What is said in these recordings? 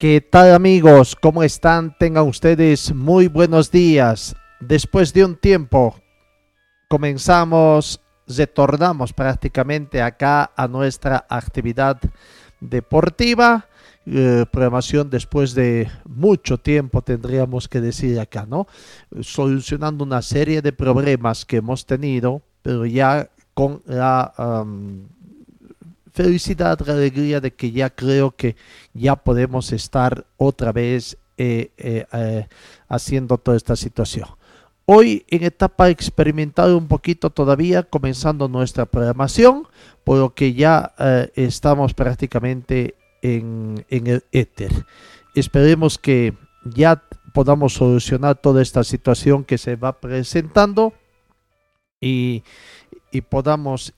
¿Qué tal amigos? ¿Cómo están? Tengan ustedes muy buenos días. Después de un tiempo comenzamos, retornamos prácticamente acá a nuestra actividad deportiva. Eh, programación después de mucho tiempo tendríamos que decir acá, ¿no? Solucionando una serie de problemas que hemos tenido, pero ya con la felicidad, alegría de que ya creo que ya podemos estar otra vez eh, eh, eh, haciendo toda esta situación. Hoy en etapa experimental un poquito todavía, comenzando nuestra programación, por lo que ya estamos prácticamente en, el éter. Esperemos que ya podamos solucionar toda esta situación que se va presentando y, podamos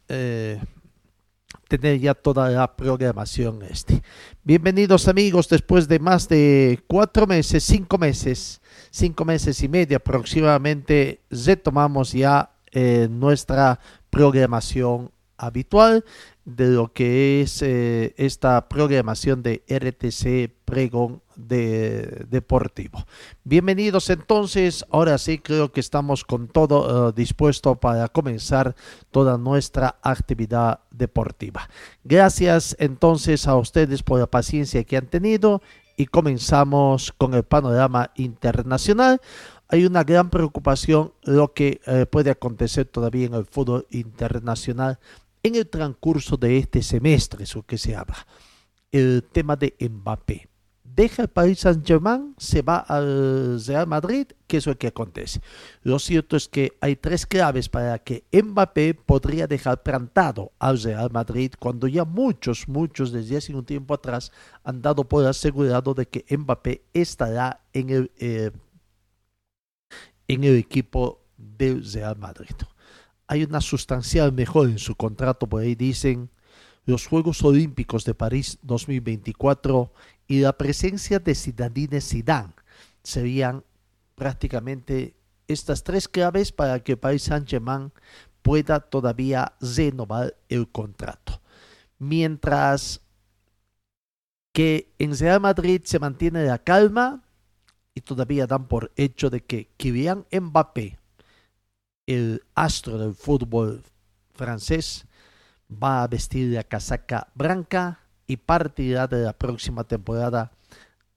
tener ya toda la programación este. Bienvenidos amigos, después de más de cuatro meses, cinco meses, cinco meses y medio aproximadamente, retomamos ya eh, nuestra programación habitual de lo que es eh, esta programación de RTC Pregón de, Deportivo. Bienvenidos entonces, ahora sí creo que estamos con todo eh, dispuesto para comenzar toda nuestra actividad deportiva. Gracias entonces a ustedes por la paciencia que han tenido y comenzamos con el panorama internacional. Hay una gran preocupación lo que eh, puede acontecer todavía en el fútbol internacional en el transcurso de este semestre, eso que se habla. El tema de Mbappé. Deja el Paris Saint-Germain, se va al Real Madrid, ¿qué es lo que acontece? Lo cierto es que hay tres claves para que Mbappé podría dejar plantado al Real Madrid cuando ya muchos, muchos desde hace un tiempo atrás han dado por asegurado de que Mbappé estará en el, eh, en el equipo del Real Madrid hay una sustancial mejora en su contrato, por ahí dicen, los Juegos Olímpicos de París 2024 y la presencia de Zinedine Zidane serían prácticamente estas tres claves para que Paris Saint-Germain pueda todavía renovar el contrato. Mientras que en Real Madrid se mantiene la calma y todavía dan por hecho de que Kylian Mbappé el astro del fútbol francés va a vestir la casaca blanca y partirá de la próxima temporada,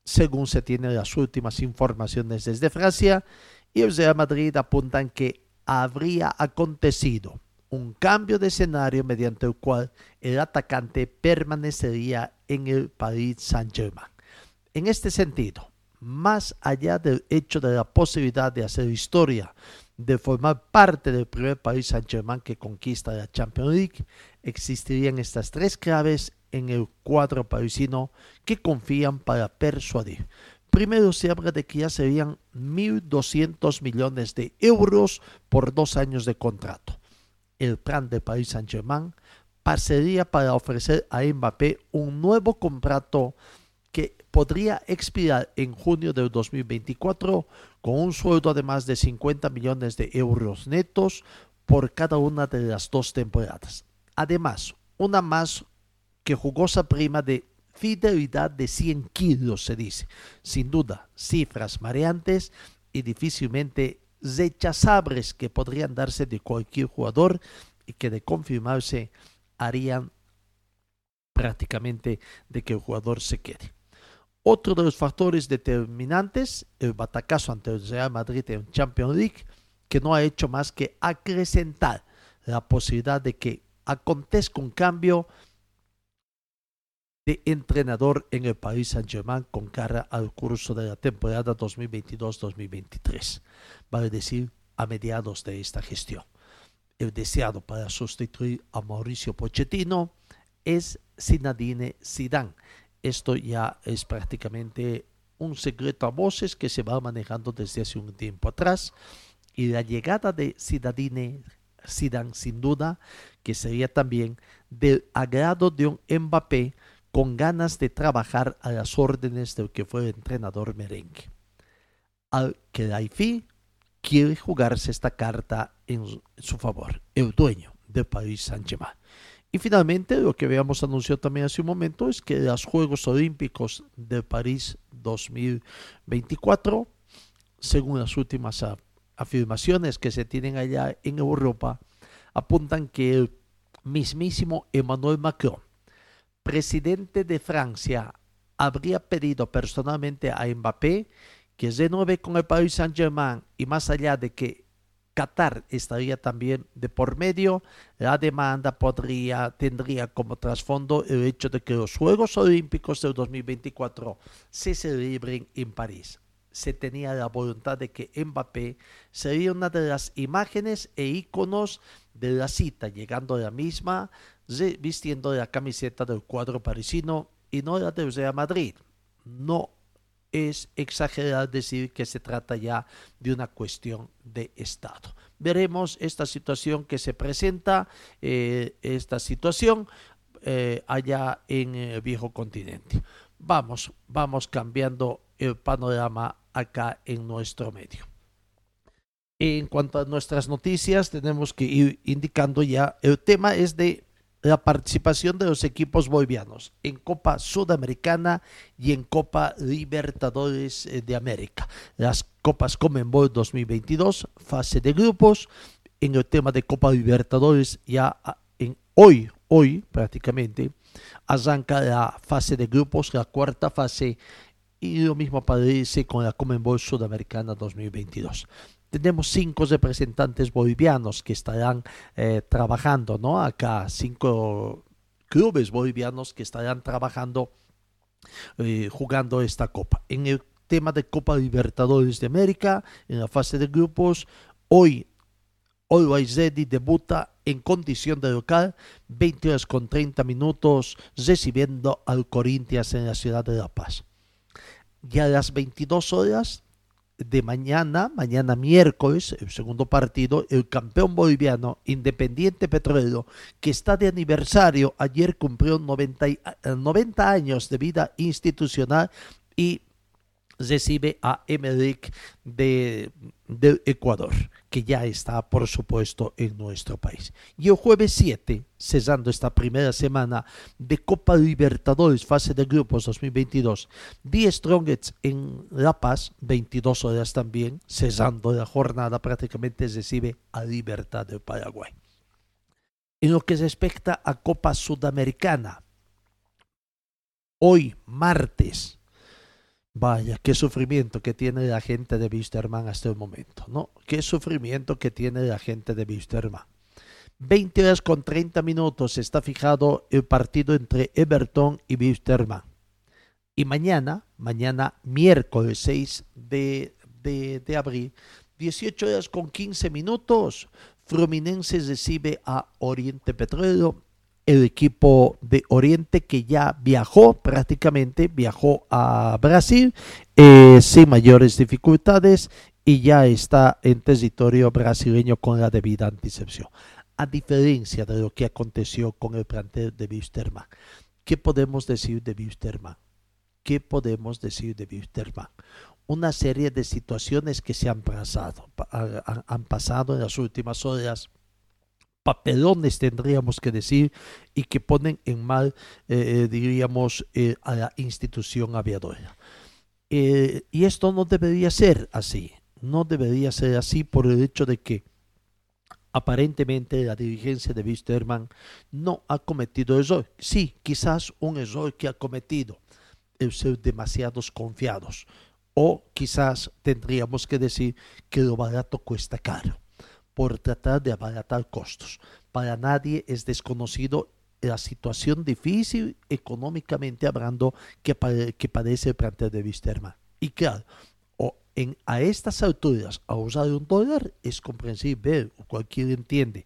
según se tienen las últimas informaciones desde Francia, y el Real Madrid apuntan que habría acontecido un cambio de escenario mediante el cual el atacante permanecería en el Paris Saint-Germain. En este sentido, más allá del hecho de la posibilidad de hacer historia de formar parte del primer país Saint-Germain que conquista la Champions League, existirían estas tres claves en el cuadro parisino que confían para persuadir. Primero se habla de que ya serían 1.200 millones de euros por dos años de contrato. El plan de Paris Saint-Germain pasaría para ofrecer a Mbappé un nuevo contrato que podría expirar en junio del 2024 con un sueldo de más de 50 millones de euros netos por cada una de las dos temporadas. Además, una más que jugosa prima de fidelidad de 100 kilos, se dice. Sin duda, cifras mareantes y difícilmente rechazables que podrían darse de cualquier jugador y que de confirmarse harían prácticamente de que el jugador se quede. Otro de los factores determinantes, el batacazo ante el Real Madrid en Champions League, que no ha hecho más que acrecentar la posibilidad de que acontezca un cambio de entrenador en el Paris Saint-Germain con cara al curso de la temporada 2022-2023, vale decir, a mediados de esta gestión. El deseado para sustituir a Mauricio Pochettino es Zinedine Zidane, esto ya es prácticamente un secreto a voces que se va manejando desde hace un tiempo atrás. Y la llegada de Zidane, Zidane sin duda, que sería también del agrado de un Mbappé con ganas de trabajar a las órdenes del que fue el entrenador merengue. Al que quiere jugarse esta carta en su favor, el dueño de Paris Saint-Germain. Y finalmente, lo que habíamos anunciado también hace un momento es que los Juegos Olímpicos de París 2024, según las últimas afirmaciones que se tienen allá en Europa, apuntan que el mismísimo Emmanuel Macron, presidente de Francia, habría pedido personalmente a Mbappé que renueve con el Paris Saint-Germain y más allá de que Qatar estaría también de por medio, la demanda podría, tendría como trasfondo el hecho de que los Juegos Olímpicos del 2024 se celebren en París. Se tenía la voluntad de que Mbappé sería una de las imágenes e íconos de la cita, llegando a la misma, vistiendo la camiseta del cuadro parisino y no la de Real Madrid. No es exagerar decir que se trata ya de una cuestión de Estado. Veremos esta situación que se presenta, eh, esta situación eh, allá en el viejo continente. Vamos, vamos cambiando el panorama acá en nuestro medio. En cuanto a nuestras noticias, tenemos que ir indicando ya, el tema es de la participación de los equipos bolivianos en Copa Sudamericana y en Copa Libertadores eh, de América. Las Copas Comenbol 2022, fase de grupos. En el tema de Copa Libertadores, ya ah, en hoy, hoy prácticamente, arranca la fase de grupos, la cuarta fase, y lo mismo aparece con la Comenbol Sudamericana 2022 tenemos cinco representantes bolivianos que estarán eh, trabajando, ¿no? Acá cinco clubes bolivianos que estarán trabajando, eh, jugando esta copa. En el tema de Copa Libertadores de América, en la fase de grupos, hoy Always Ready debuta en condición de local, 20 horas con 30 minutos, recibiendo al Corinthians en la ciudad de La Paz. Y a las 22 horas de mañana, mañana miércoles, el segundo partido, el campeón boliviano Independiente Petrolero, que está de aniversario, ayer cumplió 90, 90 años de vida institucional y recibe a Emerick de, de, Ecuador, que ya está, por supuesto, en nuestro país. Y el jueves 7, cesando esta primera semana de Copa Libertadores, fase de grupos 2022, The Strongest en La Paz, 22 horas también, cesando la jornada, prácticamente recibe a Libertad del Paraguay. En lo que respecta a Copa Sudamericana, hoy martes Vaya, qué sufrimiento que tiene la gente de Wisterman hasta el momento, ¿no? Qué sufrimiento que tiene la gente de Wisterman. 20 horas con 30 minutos está fijado el partido entre Everton y Wisterman. Y mañana, mañana miércoles 6 de, de, de abril, 18 horas con 15 minutos, Fluminense recibe a Oriente Petróleo el equipo de Oriente que ya viajó prácticamente, viajó a Brasil eh, sin mayores dificultades y ya está en territorio brasileño con la debida anticepción. A diferencia de lo que aconteció con el plantel de Wisterman, ¿qué podemos decir de Wisterman? ¿Qué podemos decir de Wisterman? Una serie de situaciones que se han pasado, han pasado en las últimas horas papelones tendríamos que decir y que ponen en mal, eh, eh, diríamos, eh, a la institución aviadora. y esto no debería ser así, no debería ser así por el hecho de que aparentemente la dirigencia de Wisterman no ha cometido error. Sí, quizás un error que ha cometido, el ser demasiados confiados. O quizás tendríamos que decir que lo barato cuesta caro por tratar de abaratar costos. Para nadie es desconocido la situación difícil económicamente hablando que, que padece el plantel de Wisterman. Y claro, o en, a estas alturas, a usar un dólar es comprensible, cualquiera entiende,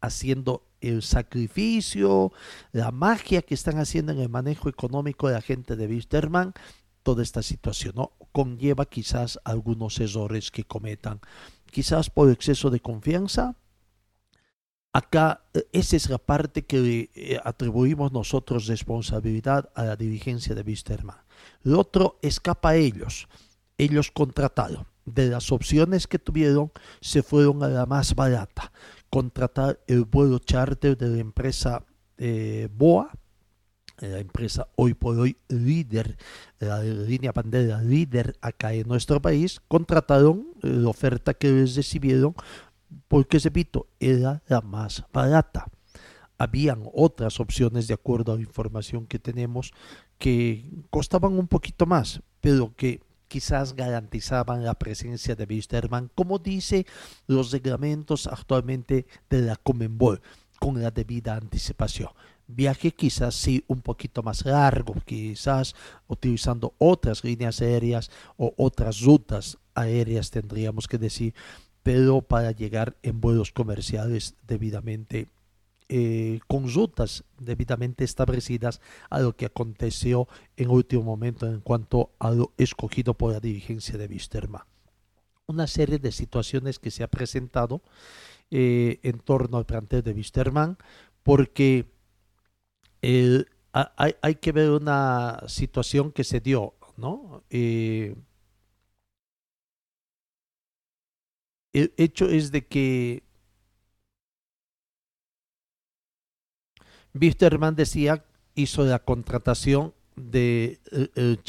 haciendo el sacrificio, la magia que están haciendo en el manejo económico de la gente de Wisterman, toda esta situación ¿no? conlleva quizás algunos errores que cometan, quizás por exceso de confianza. Acá, eh, esa es la parte que eh, atribuimos nosotros responsabilidad a la dirigencia de Wisterman. Lo otro escapa a ellos. Ellos contrataron. De las opciones que tuvieron, se fueron a la más barata. Contratar el vuelo charter de la empresa eh, BOA, la empresa hoy por hoy líder, la línea bandera líder acá en nuestro país, contrataron la oferta que les recibieron porque, repito, era la más barata. Habían otras opciones de acuerdo a la información que tenemos que costaban un poquito más, pero que quizás garantizaban la presencia de Wisterman, como dice los reglamentos actualmente de la Comenbol, con la debida anticipación. Viaje quizás sí un poquito más largo, quizás utilizando otras líneas aéreas o otras rutas aéreas, tendríamos que decir, pero para llegar en vuelos comerciales debidamente eh, con rutas debidamente establecidas a lo que aconteció en último momento en cuanto a lo escogido por la dirigencia de Wisterman. Una serie de situaciones que se ha presentado eh, en torno al plantel de Wisterman, porque hay, que ver una situación que se dio, ¿no? Eh, el hecho es de que Wisterman decía, hizo la contratación de eh, el,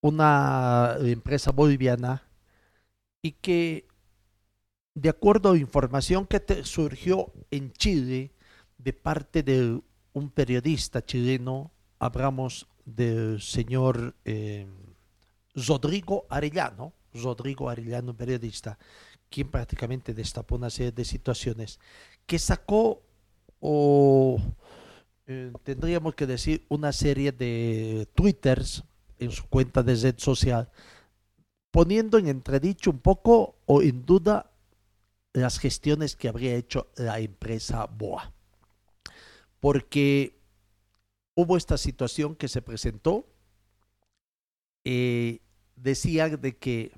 una empresa boliviana, y que de acuerdo a información que surgió en Chile de parte de un periodista chileno, hablamos del señor eh, Rodrigo Arellano, Rodrigo Arellano, periodista, quien prácticamente destapó una serie de situaciones, que sacó o eh, tendríamos que decir una serie de twitters en su cuenta de red social poniendo en entredicho un poco o en duda las gestiones que habría hecho la empresa Boa. Porque hubo esta situación que se presentó, eh, decía de que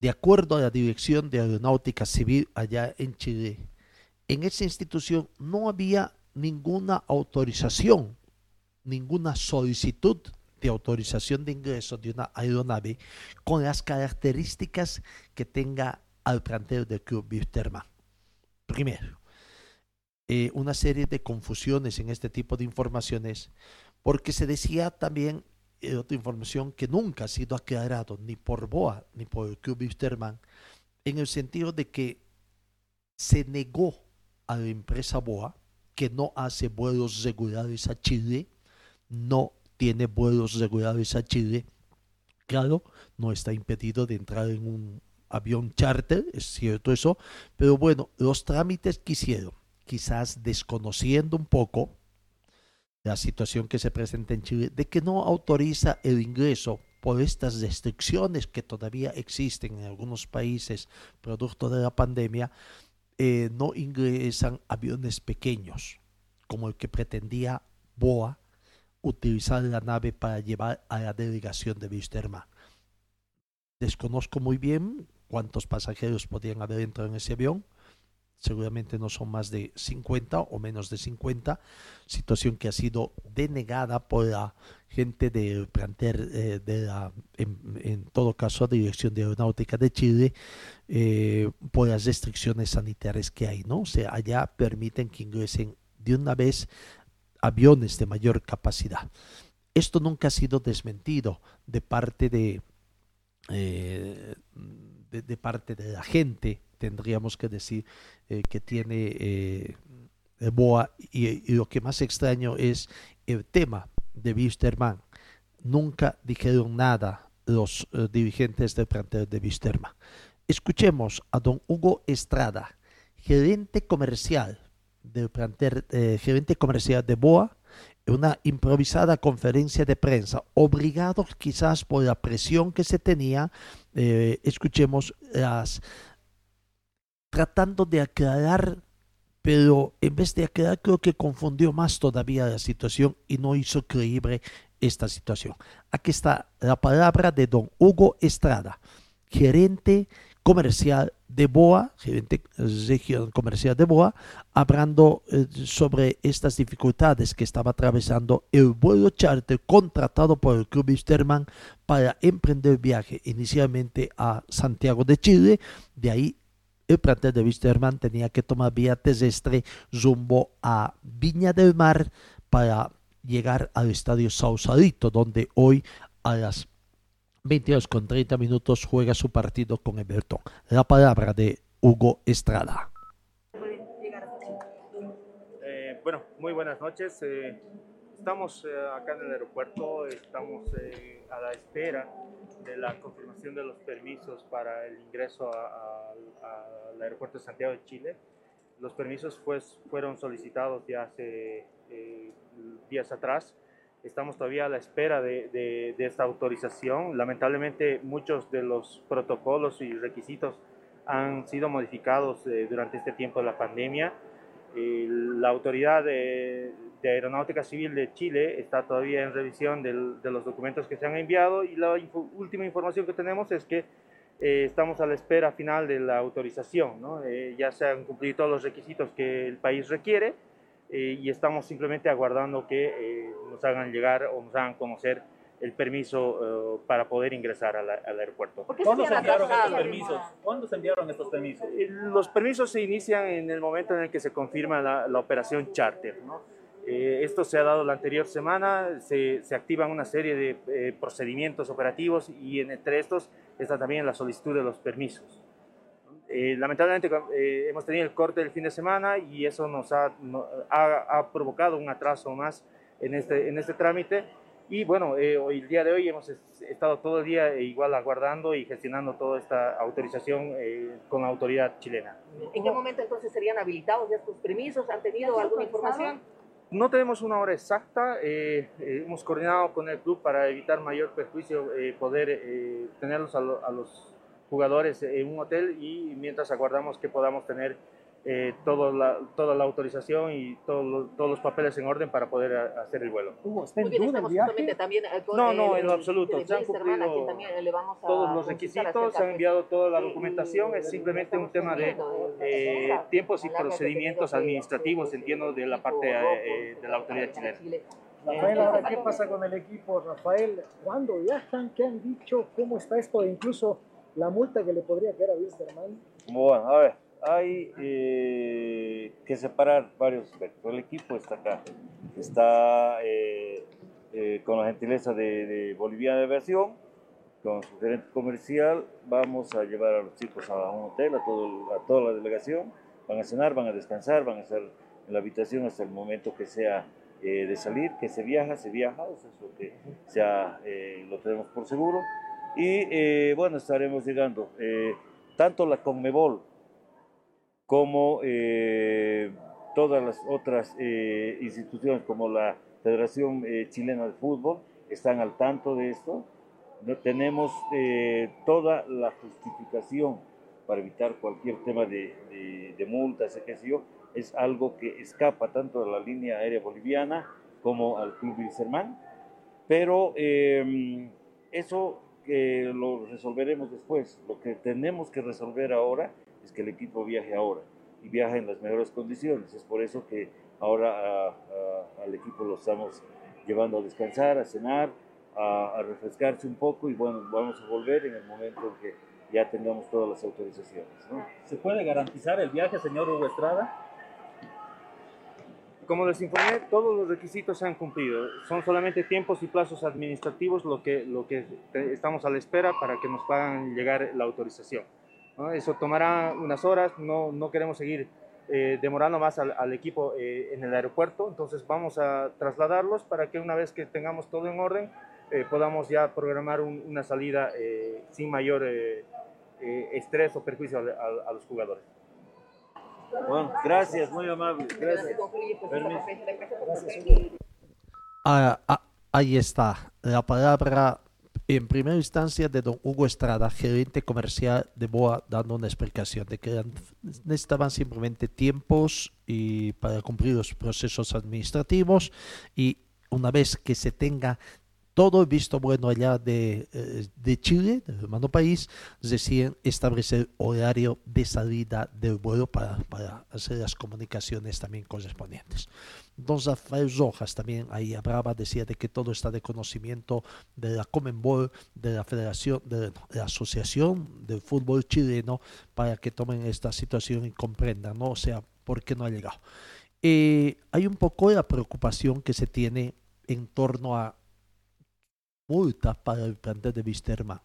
de acuerdo a la Dirección de Aeronáutica Civil allá en Chile, en esa institución no había ninguna autorización, ninguna solicitud de autorización de ingreso de una aeronave con las características que tenga al plantel del Club Wisterman. Primero, eh, una serie de confusiones en este tipo de informaciones, porque se decía también eh, otra información que nunca ha sido aclarado ni por BOA ni por Wisterman, en el sentido de que se negó a la empresa BOA, que no hace vuelos regulares a Chile, no tiene vuelos regulares a Chile, claro, no está impedido de entrar en un avión charter, es cierto eso, pero bueno, los trámites que hicieron, quizás desconociendo un poco la situación que se presenta en Chile, de que no autoriza el ingreso por estas restricciones que todavía existen en algunos países producto de la pandemia, eh, no ingresan aviones pequeños, como el que pretendía Boa utilizar la nave para llevar a la delegación de Wisterman. Desconozco muy bien cuántos pasajeros podían haber entrado en ese avión, seguramente no son más de 50 o menos de 50, situación que ha sido denegada por la gente del plantel eh, de la, en, todo caso, Dirección de Aeronáutica de Chile, eh, por las restricciones sanitarias que hay, ¿no? O sea, allá permiten que ingresen de una vez aviones de mayor capacidad. Esto nunca ha sido desmentido de parte de, eh, de parte de la gente tendríamos que decir eh, que tiene eh, BOA y, lo que más extraño es el tema de Wisterman. Nunca dijeron nada los eh, dirigentes del plantel de Wisterman. Escuchemos a don Hugo Estrada, gerente comercial del plantel, gerente comercial de BOA, en una improvisada conferencia de prensa, obligados quizás por la presión que se tenía, escuchemos las tratando de aclarar, pero en vez de aclarar creo que confundió más todavía la situación y no hizo creíble esta situación. Aquí está la palabra de don Hugo Estrada, gerente comercial de BOA, gerente región comercial de BOA, hablando eh, sobre estas dificultades que estaba atravesando el vuelo charter contratado por el Club Wisterman para emprender viaje inicialmente a Santiago de Chile, de ahí el plantel de Wisterman tenía que tomar vía terrestre rumbo a Viña del Mar para llegar al estadio Sausalito, donde hoy a las 22 con 30 minutos juega su partido con Everton. La palabra de Hugo Estrada. Eh, bueno, muy buenas noches. Eh, estamos eh, acá en el aeropuerto, estamos eh, a la espera de la confirmación de los permisos para el ingreso al aeropuerto de Santiago de Chile. Los permisos pues, fueron solicitados ya hace eh, días atrás Estamos todavía a la espera de, de, esta autorización. Lamentablemente muchos de los protocolos y requisitos han sido modificados eh, durante este tiempo de la pandemia. Eh, la autoridad de, de, Aeronáutica Civil de Chile está todavía en revisión del, de los documentos que se han enviado y la última información que tenemos es que eh, estamos a la espera final de la autorización. ¿no? ya se han cumplido todos los requisitos que el país requiere eh, y estamos simplemente aguardando que eh, nos hagan llegar o nos hagan conocer el permiso eh, para poder ingresar al, al aeropuerto. ¿Cuándo se enviaron estos permisos? ¿Cuándo se enviaron estos permisos? los permisos se inician en el momento en el que se confirma la, la operación charter. ¿no? Esto se ha dado la anterior semana, se, se activan una serie de procedimientos operativos y entre estos está también la solicitud de los permisos. Eh, lamentablemente eh, hemos tenido el corte del fin de semana y eso nos ha, ha, provocado un atraso más en este, en este trámite. Y bueno, eh, hoy, el día de hoy hemos estado todo el día igual aguardando y gestionando toda esta autorización con la autoridad chilena. ¿En qué momento entonces serían habilitados estos permisos? ¿Han tenido alguna información? No tenemos una hora exacta, hemos coordinado con el club para evitar mayor perjuicio, poder tenerlos a, a los jugadores en un hotel y mientras aguardamos que podamos tener eh, todo la, toda la autorización y todos los papeles en orden para poder hacer el vuelo. También, eh, no, no, en lo absoluto. Se han cumplido todos los requisitos, se han enviado toda la documentación. Es simplemente un tema de eh, tiempos y procedimientos administrativos, entiendo, de la parte eh, de la autoridad chilena. Rafael, ahora, ¿qué pasa con el equipo? Rafael, ¿cuándo viajan? ¿Qué han dicho? ¿Cómo está esto? Incluso la multa que le podría caer a Wilstermann? Bueno, a ver, hay eh, que separar varios aspectos. El equipo está acá, está eh, eh, con la gentileza de, de Boliviana de Versión, con su gerente comercial, vamos a llevar a los chicos a un hotel, a, todo, a toda la delegación, van a cenar, van a descansar, van a estar en la habitación hasta el momento que sea de salir, que se viaja, se viaja, eso es lo que sea, lo tenemos por seguro. Y eh, bueno, estaremos llegando. Eh, tanto la Conmebol como eh, todas las otras instituciones como la Federación Chilena de Fútbol están al tanto de esto. tenemos toda la justificación para evitar cualquier tema de, de, de multas, qué sé yo. Es algo que escapa tanto a la línea aérea boliviana como al Club Wilserman. Pero eso que lo resolveremos después. Lo que tenemos que resolver ahora es que el equipo viaje ahora y viaje en las mejores condiciones. Es por eso que ahora al equipo lo estamos llevando a descansar, a cenar, a, refrescarse un poco y bueno, vamos a volver en el momento en que ya tengamos todas las autorizaciones. ¿Se puede garantizar el viaje, señor Hugo Estrada? Como les informé, todos los requisitos se han cumplido. Son solamente tiempos y plazos administrativos lo que, lo que estamos a la espera para que nos puedan llegar la autorización. Eso tomará unas horas, no, no queremos seguir eh, demorando más al, al equipo eh, en el aeropuerto, entonces vamos a trasladarlos para que una vez que tengamos todo en orden, eh, podamos ya programar un, una salida sin mayor estrés o perjuicio a, a los jugadores. Bueno, gracias, muy amable. Gracias. Ah, ah, ahí está la palabra en primera instancia de don Hugo Estrada, gerente comercial de BOA, dando una explicación de que necesitaban simplemente tiempos y para cumplir los procesos administrativos y una vez que se tenga todo visto bueno allá de, eh, de Chile, del hermano país, deciden establecer horario de salida del vuelo para hacer las comunicaciones también correspondientes. Don Rafael Rojas también ahí hablaba, decía de que todo está de conocimiento de la Comenbol, de la Federación, de la Asociación del Fútbol Chileno, para que tomen esta situación y comprendan, ¿no? O sea, por qué no ha llegado. Eh, hay un poco la preocupación que se tiene en torno a multa para el plantel de Wisterman.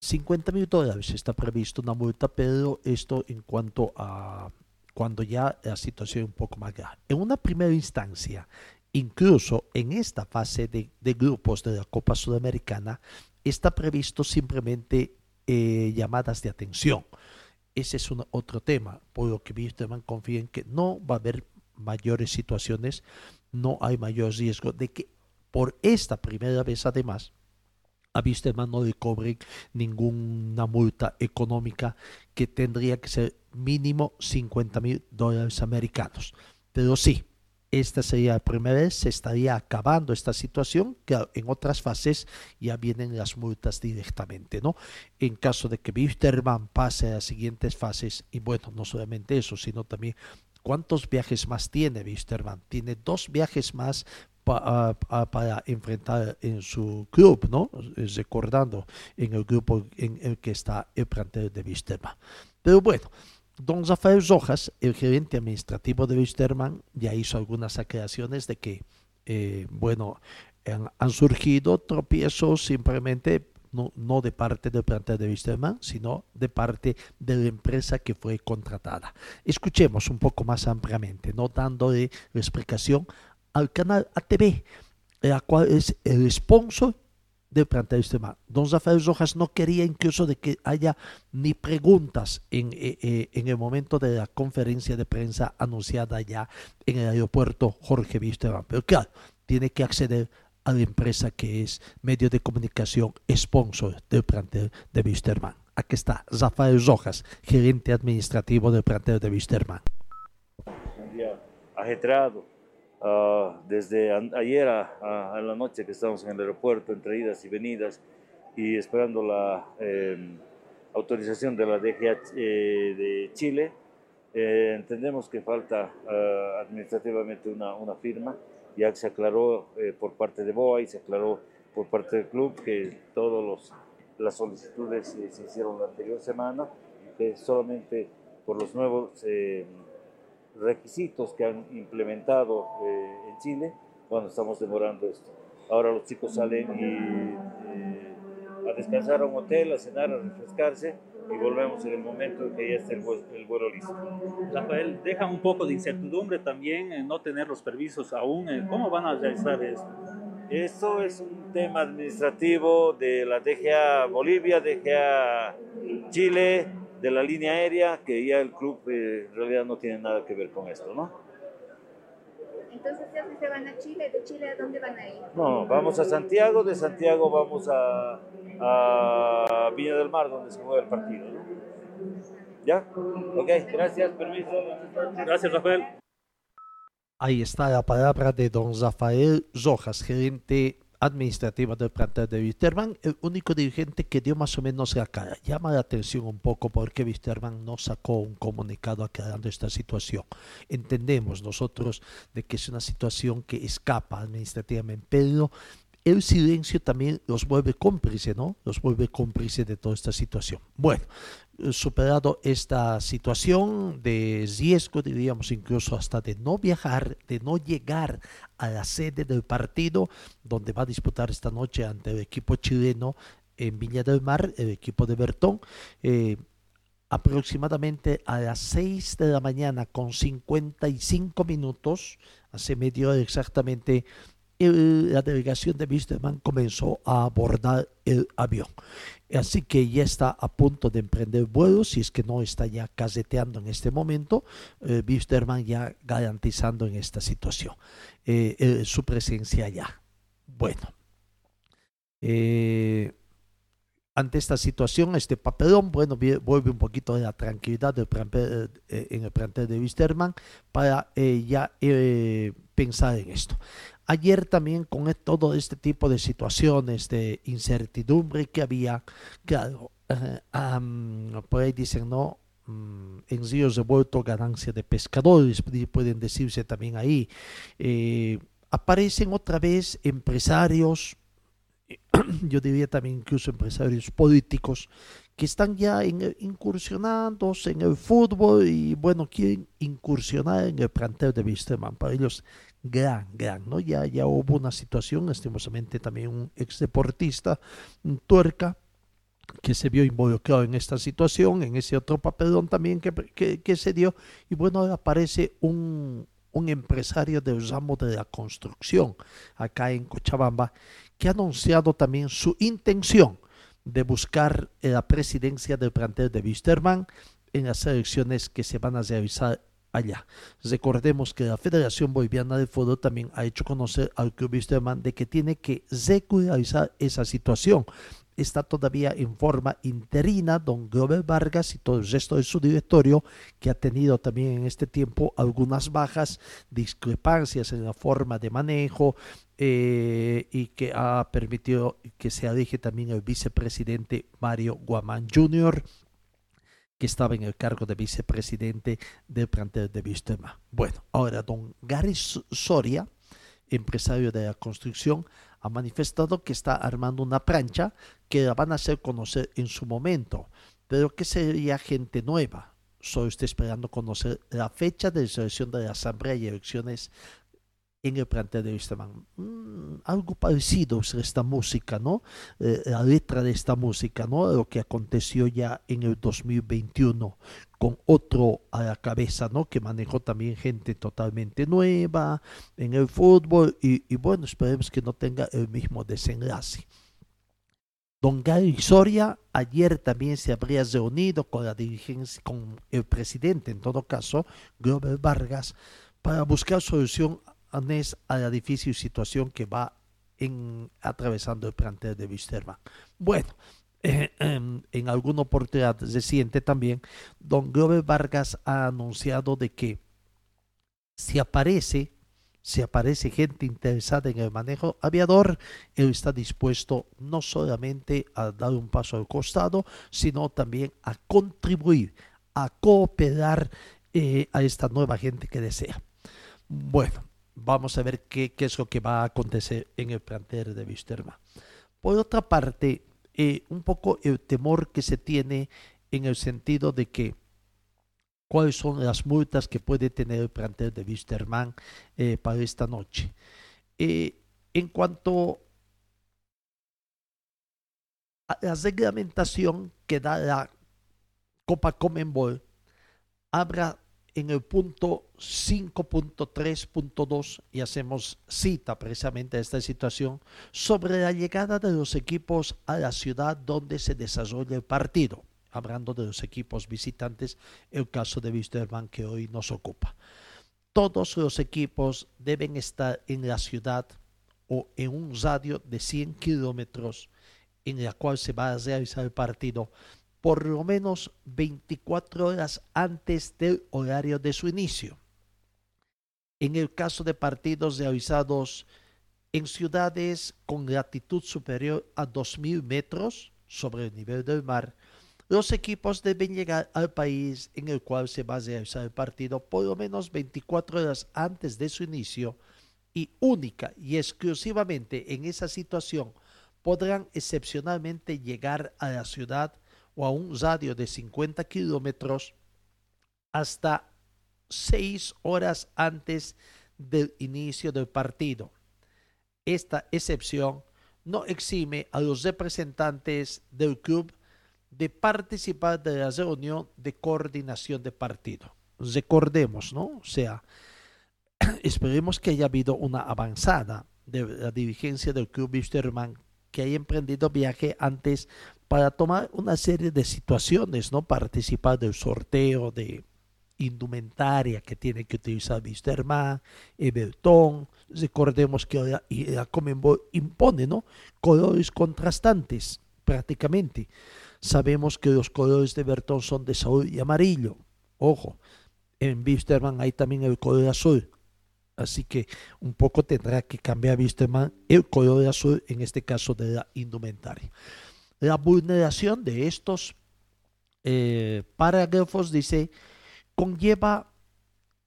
50 mil dólares está previsto una multa, pero esto en cuanto a cuando ya la situación es un poco más grave. En una primera instancia, incluso en esta fase de, grupos de la Copa Sudamericana, está previsto simplemente eh, llamadas de atención. Ese es otro tema, por lo que Wisterman confía en que no va a haber mayores situaciones, no hay mayor riesgo de que por esta primera vez además a Wisterman no le cobren ninguna multa económica que tendría que ser mínimo 50 mil dólares americanos. Pero sí, esta sería la primera vez, se estaría acabando esta situación, que en otras fases ya vienen las multas directamente, ¿no? En caso de que Wisterman pase a las siguientes fases, y bueno, no solamente eso, sino también ¿Cuántos viajes más tiene Wisterman? Tiene dos viajes más para enfrentar en su club, ¿no? Recordando en el grupo en el que está el plantel de Wisterman. Pero bueno, don Rafael Rojas, el gerente administrativo de Wisterman, ya hizo algunas aclaraciones de que, eh, bueno, han, surgido tropiezos simplemente no, de parte del plantel de Wisterman, sino de parte de la empresa que fue contratada. Escuchemos un poco más ampliamente, no dándole la explicación al canal ATV, la cual es el sponsor del plantel de Wisterman. Don Rafael Rojas no quería incluso de que haya ni preguntas en, eh, eh, en, el momento de la conferencia de prensa anunciada ya en el aeropuerto Jorge Wisterman. Pero claro, tiene que acceder a la empresa que es medio de comunicación sponsor del plantel de Wisterman. Aquí está Rafael Rojas, gerente administrativo del plantel de Wisterman. Ajetreado. Uh, desde ayer a, a, la noche que estamos en el aeropuerto, entre idas y venidas, y esperando la eh, autorización de la DGA eh, de Chile, eh, entendemos que falta uh, administrativamente una, una firma. Ya se aclaró eh, por parte de BOA y se aclaró por parte del club que todas las solicitudes eh, se hicieron la anterior semana que solamente por los nuevos eh, requisitos que han implementado en Chile, bueno, estamos demorando esto. Ahora los chicos salen y, a descansar a un hotel, a cenar, a refrescarse y volvemos en el momento en que ya esté el, el vuelo listo. Rafael, deja un poco de incertidumbre también en no tener los permisos aún. Eh, ¿Cómo van a realizar esto? Esto es un tema administrativo de la DGA Bolivia, DGA Chile, de la línea aérea, que ya el club eh, en realidad no tiene nada que ver con esto, ¿no? Entonces, ¿ya se van a Chile? ¿De Chile a dónde van a ir? No, vamos a Santiago, de Santiago vamos a, a Villa del Mar, donde se juega el partido. ¿no? ¿Ya? Ok, gracias, permiso. Gracias, Rafael. Ahí está la palabra de don Rafael Rojas, gerente administrativo del plantel de Wisterman, el único dirigente que dio más o menos la cara. Llama la atención un poco porque Wisterman no sacó un comunicado aclarando esta situación. Entendemos nosotros de que es una situación que escapa administrativamente, pero el silencio también los vuelve cómplice, ¿no? Los vuelve cómplice de toda esta situación. Bueno, eh, superado esta situación de riesgo, diríamos incluso hasta de no viajar, de no llegar a la sede del partido donde va a disputar esta noche ante el equipo chileno en Viña del Mar, el equipo de Bertón. Eh, aproximadamente a las 6 de la mañana con 55 minutos, hace medio hora exactamente, la delegación de Wisterman comenzó a abordar el avión. Así que ya está a punto de emprender vuelo, si es que no está ya caseteando en este momento, eh, Wisterman ya garantizando en esta situación eh, eh, su presencia ya. Bueno, Eh, ante esta situación, este papelón, bueno, vuelve un poquito de la tranquilidad en el plantel de Wisterman para ya pensar en esto. Ayer también con e, todo este tipo de situaciones de incertidumbre que había, claro, por ahí dicen, no, mm, en ríos revueltos ganancia de pescadores, pueden decirse también ahí. aparecen otra vez empresarios, yo diría también incluso empresarios políticos que están ya en, en el fútbol y bueno, quieren incursionar en el plantel de Wisterman. Para ellos, gran, gran, ¿no? Ya, ya hubo una situación, lastimosamente también un ex deportista, un tuerca, que se vio involucrado en esta situación, en ese otro papelón también que, que, se dio, y bueno, ahora aparece un, un empresario del ramo de la construcción acá en Cochabamba, que ha anunciado también su intención de buscar la presidencia del plantel de Wisterman en las elecciones que se van a realizar allá. Recordemos que la Federación Boliviana de Fútbol también ha hecho conocer al club Wisterman de que tiene que regularizar esa situación está todavía en forma interina don Glover Vargas y todo el resto de su directorio, que ha tenido también en este tiempo algunas bajas, discrepancias en la forma de manejo eh, y que ha permitido que se elige también el vicepresidente Mario Guamán Jr., que estaba en el cargo de vicepresidente del plantel de Vistema. Bueno, ahora don Gary Soria, empresario de la construcción, ha manifestado que está armando una plancha que la van a hacer conocer en su momento, pero que sería gente nueva. Solo está esperando conocer la fecha de selección de la Asamblea y elecciones en el plantel de Wisterman. Mm, algo parecido es esta música, ¿no? Eh, la letra de esta música, ¿no? Lo que aconteció ya en el 2021 con otro a la cabeza, ¿no? Que manejó también gente totalmente nueva en el fútbol y, y bueno, esperemos que no tenga el mismo desenlace. Don Gary Soria ayer también se habría reunido con la dirigencia, con el presidente, en todo caso, Grover Vargas, para buscar solución a la difícil situación que va atravesando el plantel de Wisterman. Bueno, eh, em, en alguna oportunidad reciente también, don Glover Vargas ha anunciado de que si aparece, si aparece gente interesada en el manejo aviador, él está dispuesto no solamente a dar un paso al costado, sino también a contribuir, a cooperar eh, a esta nueva gente que desea. Bueno, vamos a ver qué, es lo que va a acontecer en el plantel de Wisterman. Por otra parte, eh, un poco el temor que se tiene en el sentido de que cuáles son las multas que puede tener el plantel de Wisterman eh, para esta noche. Eh, en cuanto a la reglamentación que da la Copa Comenbol, habrá en el punto 5.3.2 y hacemos cita precisamente a esta situación sobre la llegada de los equipos a la ciudad donde se desarrolla el partido. Hablando de los equipos visitantes, el caso de Wisterman que hoy nos ocupa. Todos los equipos deben estar en la ciudad o en un radio de 100 kilómetros en la cual se va a realizar el partido por lo menos 24 horas antes del horario de su inicio. En el caso de partidos realizados en ciudades con latitud superior a 2.000 metros sobre el nivel del mar, los equipos deben llegar al país en el cual se va a realizar el partido por lo menos 24 horas antes de su inicio y única y exclusivamente en esa situación podrán excepcionalmente llegar a la ciudad o a un radio de 50 kilómetros hasta seis horas antes del inicio del partido. Esta excepción no exime a los representantes del club de participar de la reunión de coordinación de partido. Recordemos, ¿no? O sea, esperemos que haya habido una avanzada de la dirigencia del club Wisterman que haya emprendido viaje antes para tomar una serie de situaciones, ¿no? Participar del sorteo de indumentaria que tiene que utilizar Wisterman, Everton. Recordemos que la Comenbol impone ¿no? colores contrastantes prácticamente. Sabemos que los colores de Everton son de azul y amarillo. Ojo, en Wisterman hay también el color azul. Así que un poco tendrá que cambiar Wisterman el color azul, en este caso de la indumentaria. La vulneración de estos eh, parágrafos dice conlleva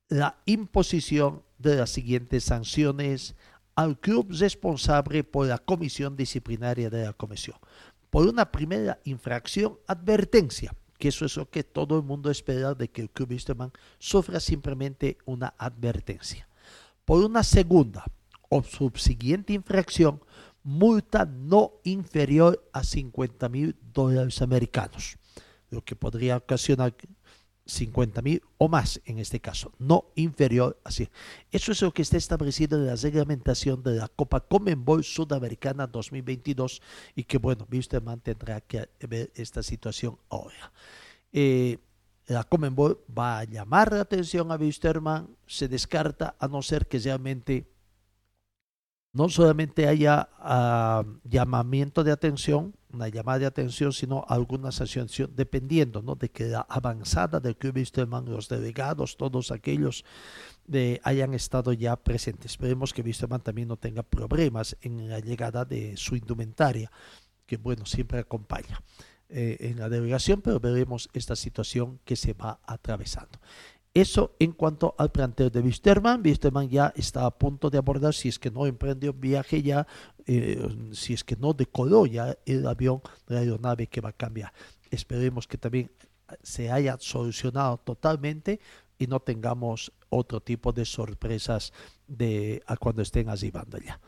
la imposición de las siguientes sanciones al club responsable por la comisión disciplinaria de la comisión. Por una primera infracción, advertencia, que eso es lo que todo el mundo espera de que el club Wisterman sufra simplemente una advertencia. Por una segunda o subsiguiente infracción, multa no inferior a 50 mil dólares americanos, lo que podría ocasionar 50 mil o más en este caso, no inferior así. Eso es lo que está establecido en la reglamentación de la Copa Comenbol Sudamericana 2022 y que bueno, Wisterman tendrá que ver esta situación ahora. Eh, la Comenbol va a llamar la atención a Wisterman, se descarta a no ser que realmente no solamente haya uh, llamamiento de atención, una llamada de atención, sino alguna sanción, dependiendo ¿no? de que la avanzada del Club Wisterman, los delegados, todos aquellos de, hayan estado ya presentes. Esperemos que Wisterman también no tenga problemas en la llegada de su indumentaria, que bueno, siempre acompaña. Eh, en la delegación, pero veremos esta situación que se va atravesando. Eso en cuanto al planteo de Wisterman. Wisterman ya está a punto de abordar, si es que no emprendió viaje ya, eh, si es que no decoló ya el avión, la aeronave que va a cambiar. Esperemos que también se haya solucionado totalmente y no tengamos otro tipo de sorpresas de cuando estén arribando ya.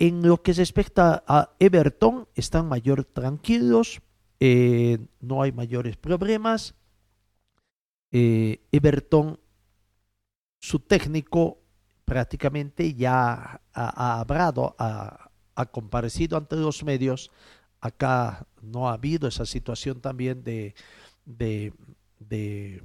En lo que respecta a Everton, están mayor tranquilos, eh, no hay mayores problemas. Eh, Everton, su técnico, prácticamente ya ha, hablado, ha, comparecido ante los medios. Acá no ha habido esa situación también de, de, de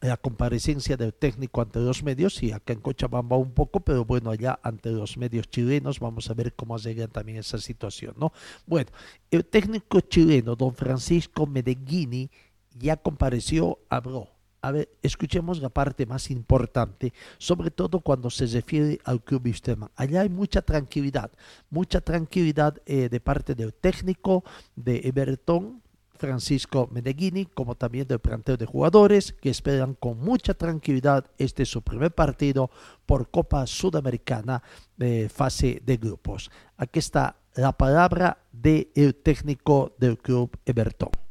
la comparecencia del técnico ante los medios y acá en Cochabamba un poco, pero bueno, allá ante los medios chilenos vamos a ver cómo llega también esa situación, ¿no? Bueno, el técnico chileno, don Francisco Medeghini, ya compareció, habló. A ver, escuchemos la parte más importante, sobre todo cuando se refiere al Club Wisterman. Allá hay mucha tranquilidad, mucha tranquilidad eh, de parte del técnico de Everton, Francisco Meneghini, como también del planteo de jugadores que esperan con mucha tranquilidad este su primer partido por Copa Sudamericana de fase de grupos. Aquí está la palabra del técnico del club Everton.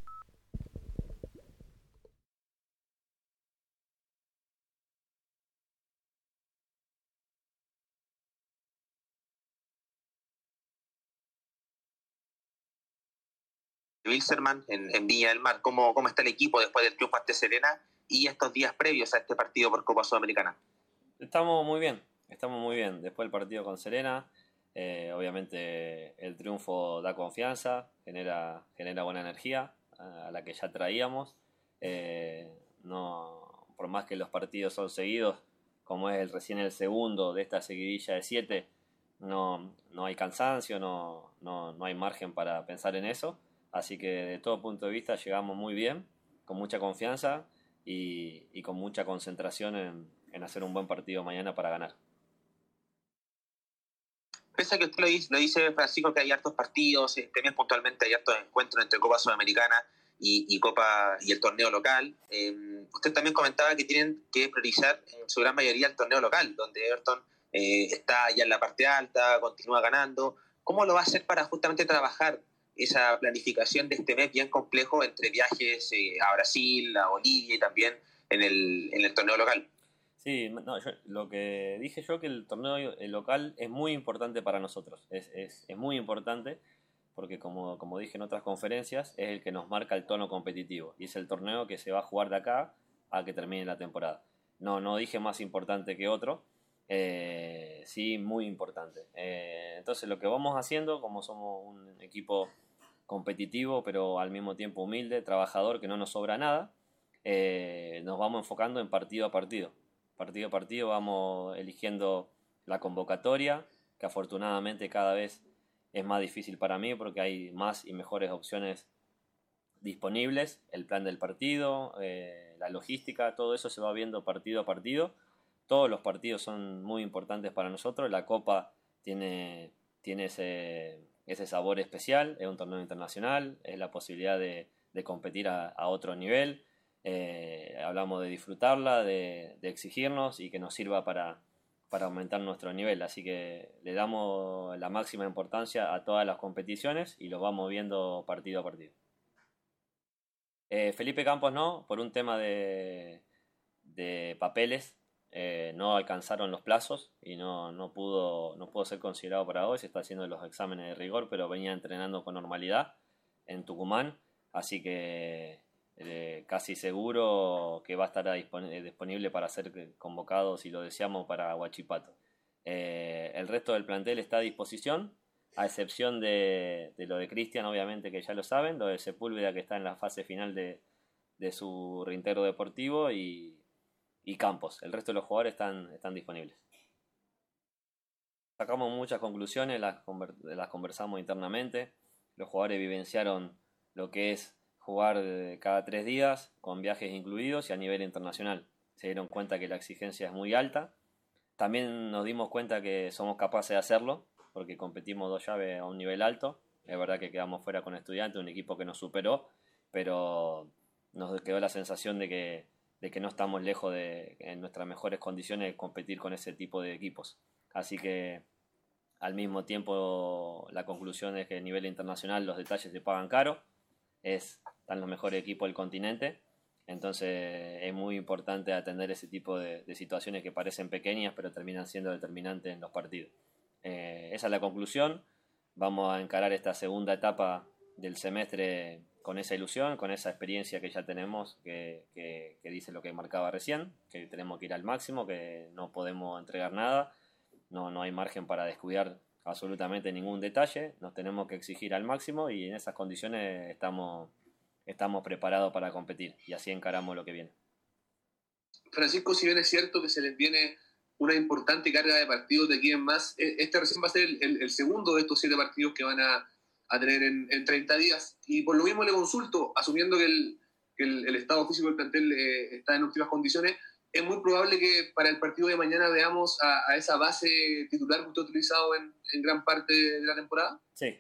Wilserman en, en, Viña del Mar. ¿Cómo, ¿Cómo está el equipo después del triunfo ante Serena y estos días previos a este partido por Copa Sudamericana? Estamos muy bien, estamos muy bien. Después del partido con Serena, eh, obviamente el triunfo da confianza, genera, genera buena energía a la que ya traíamos. Eh, no, por más que los partidos son seguidos, como es el, recién el segundo de esta seguidilla de siete, no, no hay cansancio, no, no, no hay margen para pensar en eso. Así que de todo punto de vista llegamos muy bien, con mucha confianza y, con mucha concentración en, hacer un buen partido mañana para ganar. Pese a que usted lo dice, Francisco, que hay hartos partidos, eh, también puntualmente hay hartos encuentros entre Copa Sudamericana y, Copa y el torneo local. Em, usted también comentaba que tienen que priorizar en su gran mayoría el torneo local, donde Everton eh, está ya en la parte alta, continúa ganando. ¿Cómo lo va a hacer para justamente trabajar esa planificación de este mes bien complejo entre viajes eh, a Brasil, a Bolivia y también en el, en el torneo local. Sí, no, lo que dije yo que el torneo local es muy importante para nosotros, es, es, es, muy importante porque como, como dije en otras conferencias, es el que nos marca el tono competitivo y es el torneo que se va a jugar de acá a que termine la temporada. No, no dije más importante que otro, eh, sí, muy importante. Eh, entonces lo que vamos haciendo, como somos un equipo competitivo, pero al mismo tiempo humilde, trabajador, que no nos sobra nada. eh, nos vamos enfocando en partido a partido. Partido a partido vamos eligiendo la convocatoria, que afortunadamente cada vez es más difícil para mí porque hay más y mejores opciones disponibles, el plan del partido, eh, la logística, todo eso se va viendo partido a partido. Todos los partidos son muy importantes para nosotros. La Copa tiene, tiene ese, sabor especial, es un torneo internacional, es la posibilidad de, competir a, otro nivel. Eh, hablamos de disfrutarla, de, exigirnos y que nos sirva para, para aumentar nuestro nivel. Así que le damos la máxima importancia a todas las competiciones y lo vamos viendo partido a partido. Eh, Felipe Campos no, por un tema de, papeles, eh, no alcanzaron los plazos y no, no, pudo, no pudo ser considerado para hoy. Se está haciendo los exámenes de rigor, pero venía entrenando con normalidad en Tucumán, así que eh, casi seguro que va a estar disponible para ser convocado, si lo deseamos, para Huachipato. el resto del plantel está a disposición a excepción de, lo de Cristian, obviamente que ya lo saben, lo de Sepúlveda que está en la fase final de, su reintegro deportivo y, Campos. El resto de los jugadores están, están disponibles. Sacamos muchas conclusiones, las, las conversamos internamente. Los jugadores vivenciaron lo que es jugar cada tres días, con viajes incluidos y a nivel internacional. Se dieron cuenta que la exigencia es muy alta. También nos dimos cuenta que somos capaces de hacerlo porque competimos dos llaves a un nivel alto. Es verdad que quedamos fuera con estudiantes, un equipo que nos superó, pero nos quedó la sensación de que, de que no estamos lejos de, en nuestras mejores condiciones, competir con ese tipo de equipos. Así que al mismo tiempo la conclusión es que a nivel internacional los detalles se pagan caro, es, están los mejores equipos del continente, entonces es muy importante atender ese tipo de situaciones que parecen pequeñas pero terminan siendo determinantes en los partidos. Eh, esa es la conclusión. Vamos a encarar esta segunda etapa del semestre con esa ilusión, con esa experiencia que ya tenemos, que, dice lo que marcaba recién, que tenemos que ir al máximo, que no podemos entregar nada, no, no hay margen para descuidar absolutamente ningún detalle, nos tenemos que exigir al máximo y en esas condiciones estamos, estamos preparados para competir y así encaramos lo que viene. Francisco, si bien es cierto que se les viene una importante carga de partidos de aquí más. E, este recién va a ser el, segundo de estos siete partidos que van a, tener en, 30 días. Y por lo mismo le consulto, asumiendo que el, estado físico del plantel eh, está en óptimas condiciones, es muy probable que para el partido de mañana veamos a, esa base titular que usted ha utilizado en, en gran parte de la temporada. Sí,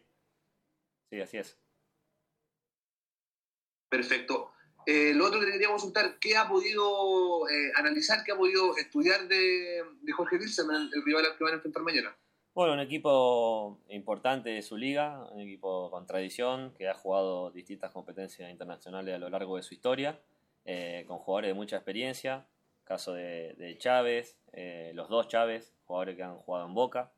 sí, así es. Perfecto. Eh, lo otro que queríamos consultar, ¿qué ha podido eh, analizar, qué ha podido estudiar de, Jorge Wilson, el, rival al que van a enfrentar mañana? Bueno, un equipo importante de su liga, un equipo con tradición, que ha jugado distintas competencias internacionales a lo largo de su historia, eh, con jugadores de mucha experiencia, caso de, Chávez, los dos Chávez, jugadores que han jugado en Boca,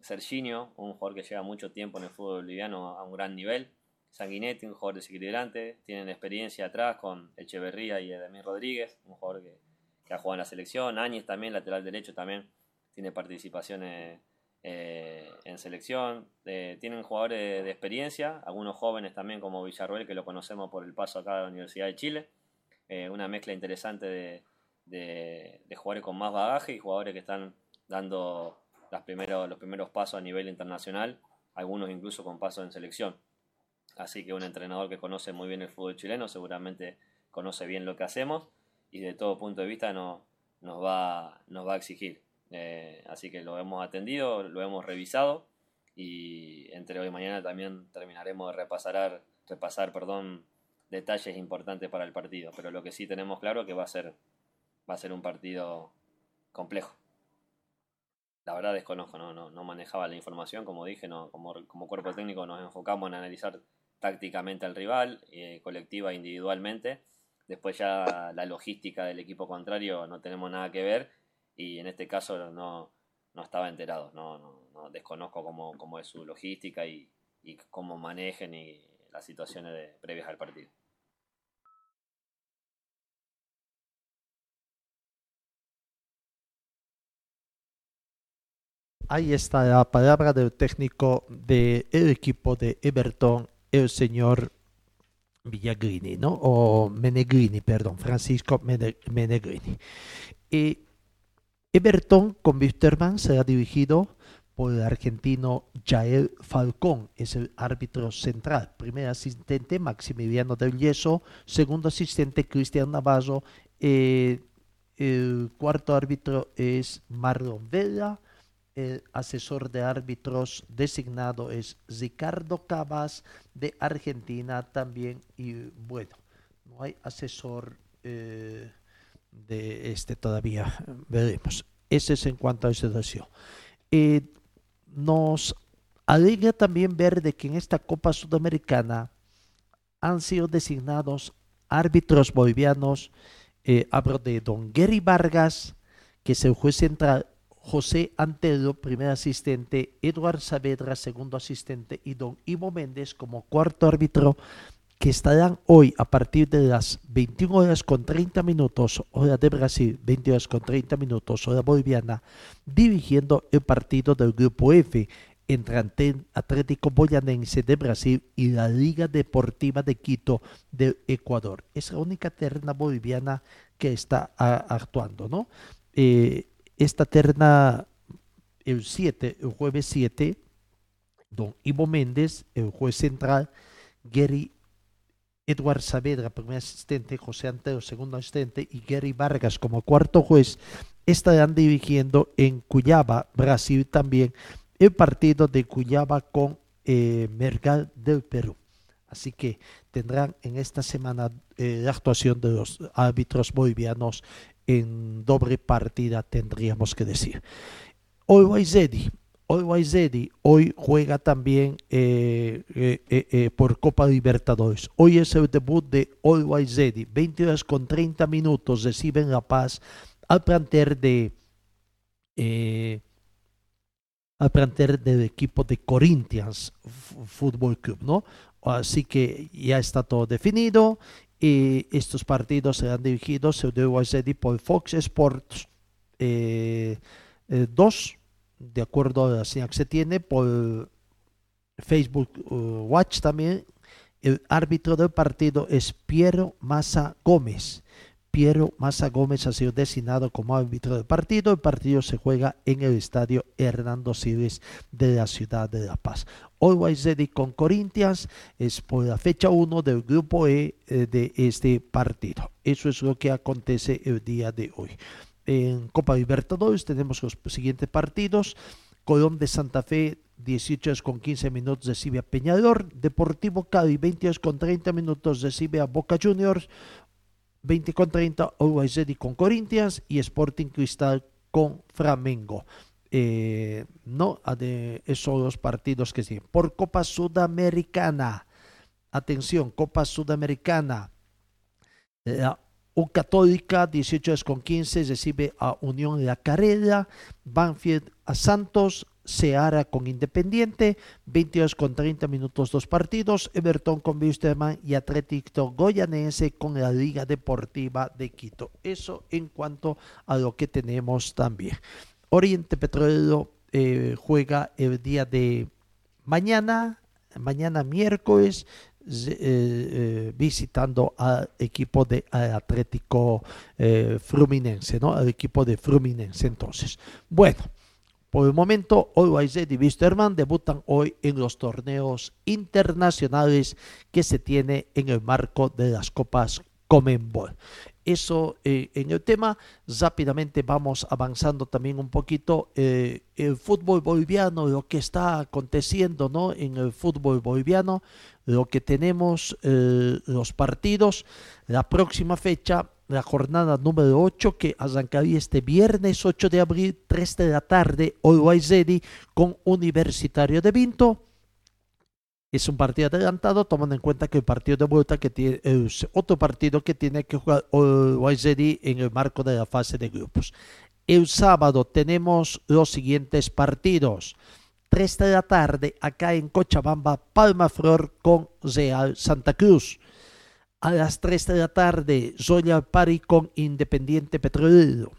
Serginio, un jugador que lleva mucho tiempo en el fútbol boliviano a un gran nivel, Sanguinetti, un jugador desequilibrante, tienen experiencia atrás con Echeverría y Edemir Rodríguez, un jugador que, ha jugado en la selección, Áñez también, lateral derecho también, tiene participaciones eh, en selección, eh, tienen jugadores de, experiencia, algunos jóvenes también como Villarroel, que lo conocemos por el paso acá de la Universidad de Chile, eh, una mezcla interesante de, de, jugadores con más bagaje y jugadores que están dando las primeros, los primeros pasos a nivel internacional, algunos incluso con pasos en selección. Así que un entrenador que conoce muy bien el fútbol chileno seguramente conoce bien lo que hacemos y de todo punto de vista no, nos, va, nos va a exigir. Eh, así que lo hemos atendido, lo hemos revisado y entre hoy y mañana también terminaremos de repasar, repasar perdón, detalles importantes para el partido. Pero lo que sí tenemos claro es que va a ser, un partido complejo. La verdad desconozco, no, no, no manejaba la información, como dije, como cuerpo técnico nos enfocamos en analizar tácticamente al rival, eh, colectiva e individualmente. Después ya la logística del equipo contrario no tenemos nada que ver y en este caso no, no estaba enterado, no, no, desconozco cómo, cómo, es su logística y, y cómo manejen y las situaciones de, previas al partido. Ahí está la palabra del técnico del equipo de Everton, el señor Villagrini, ¿no? O Menegrini, perdón, Francisco Mene- Menegrini. Eh, Everton con Wisterman será dirigido por el argentino Jael Falcón, es el árbitro central. Primer asistente Maximiliano del Yeso, segundo asistente Cristian Navarro, eh, el cuarto árbitro es Marlon Vela, el asesor de árbitros designado es Ricardo Cabas de Argentina también. Y bueno, no hay asesor eh, de este todavía, veremos. Ese es en cuanto a esa situación. Eh, nos alegra también ver de que en esta Copa Sudamericana han sido designados árbitros bolivianos. eh, hablo de don Gary Vargas, que es el juez central, José Antelo, primer asistente, Eduard Saavedra, segundo asistente, y don Ivo Méndez como cuarto árbitro, que estarán hoy a partir de las 21 horas con 30 minutos, hora de Brasil, 20 horas con 30 minutos, hora boliviana, dirigiendo el partido del Grupo F entre Atlético Boyanense de Brasil y la Liga Deportiva de Quito de Ecuador. Es la única terna boliviana que está a- actuando, ¿no? Eh, esta terna, el 7, el jueves 7, don Ivo Méndez, el juez central, Gary Edward Saavedra, primer asistente, José Antero, segundo asistente, y Gary Vargas como cuarto juez, estarán dirigiendo en Cuyaba, Brasil también, el partido de Cuyaba con eh, Mergal del Perú. Así que tendrán en esta semana eh, la actuación de los árbitros bolivianos en doble partida, tendríamos que decir. Always Ready. Always hoy juega también eh, eh, eh, por Copa Libertadores. Hoy es el debut de Always Ready. 20 horas con 30 minutos reciben La Paz al planter de al planter del equipo de Corinthians Fútbol Club, ¿no? Así que ya está todo definido y estos partidos serán dirigidos el de por Fox Sports eh, 2 de acuerdo a la señal que se tiene por Facebook uh, Watch también. El árbitro del partido es Piero Massa Gómez. Piero Massa Gómez ha sido designado como árbitro del partido. El partido se juega en el estadio Hernando Siles de la ciudad de La Paz. Always Ready con Corinthians es por la fecha 1 del grupo E eh, de este partido. Eso es lo que acontece el día de hoy. En Copa Libertadores tenemos los siguientes partidos. Colón de Santa Fe, 18 horas con 15 minutos recibe a Peñador. Deportivo Cali, 20 horas con 30 minutos recibe a Boca Juniors. 20 con 30, Always con Corinthians y Sporting Cristal con Flamengo. Eh, no, a de- esos son los partidos que siguen. Por Copa Sudamericana, atención, Copa Sudamericana. La U Católica, 18 horas con 15, recibe a Unión La Carrera, Banfield a Santos, Seara con Independiente, 20 horas con 30 minutos dos partidos, Everton con Wisterman y Atlético Goyanense con la Liga Deportiva de Quito. Eso en cuanto a lo que tenemos también. Oriente Petrolero eh, juega el día de mañana, mañana miércoles, eh, eh, visitando al equipo de Atlético eh, Fluminense, ¿no? Al equipo de Fluminense. Entonces, bueno, por el momento, Ready y Wisterman debutan hoy en los torneos internacionales que se tiene en el marco de las Copas Comenbol. Eso eh, en el tema, rápidamente vamos avanzando también un poquito eh, el fútbol boliviano, lo que está aconteciendo ¿no? en el fútbol boliviano, lo que tenemos, eh, los partidos, la próxima fecha, la jornada número 8 que arrancaría este viernes 8 de abril, 3 de la tarde, Always Ready con Universitario de Vinto. Es un partido adelantado, tomando en cuenta que el partido de vuelta que tiene es otro partido que tiene que jugar Ready en el marco de la fase de grupos. El sábado tenemos los siguientes partidos. 3 de la tarde acá en Cochabamba, Palma Flor con Real Santa Cruz. A las 3 de la tarde, Royal Party con Independiente Petrolero.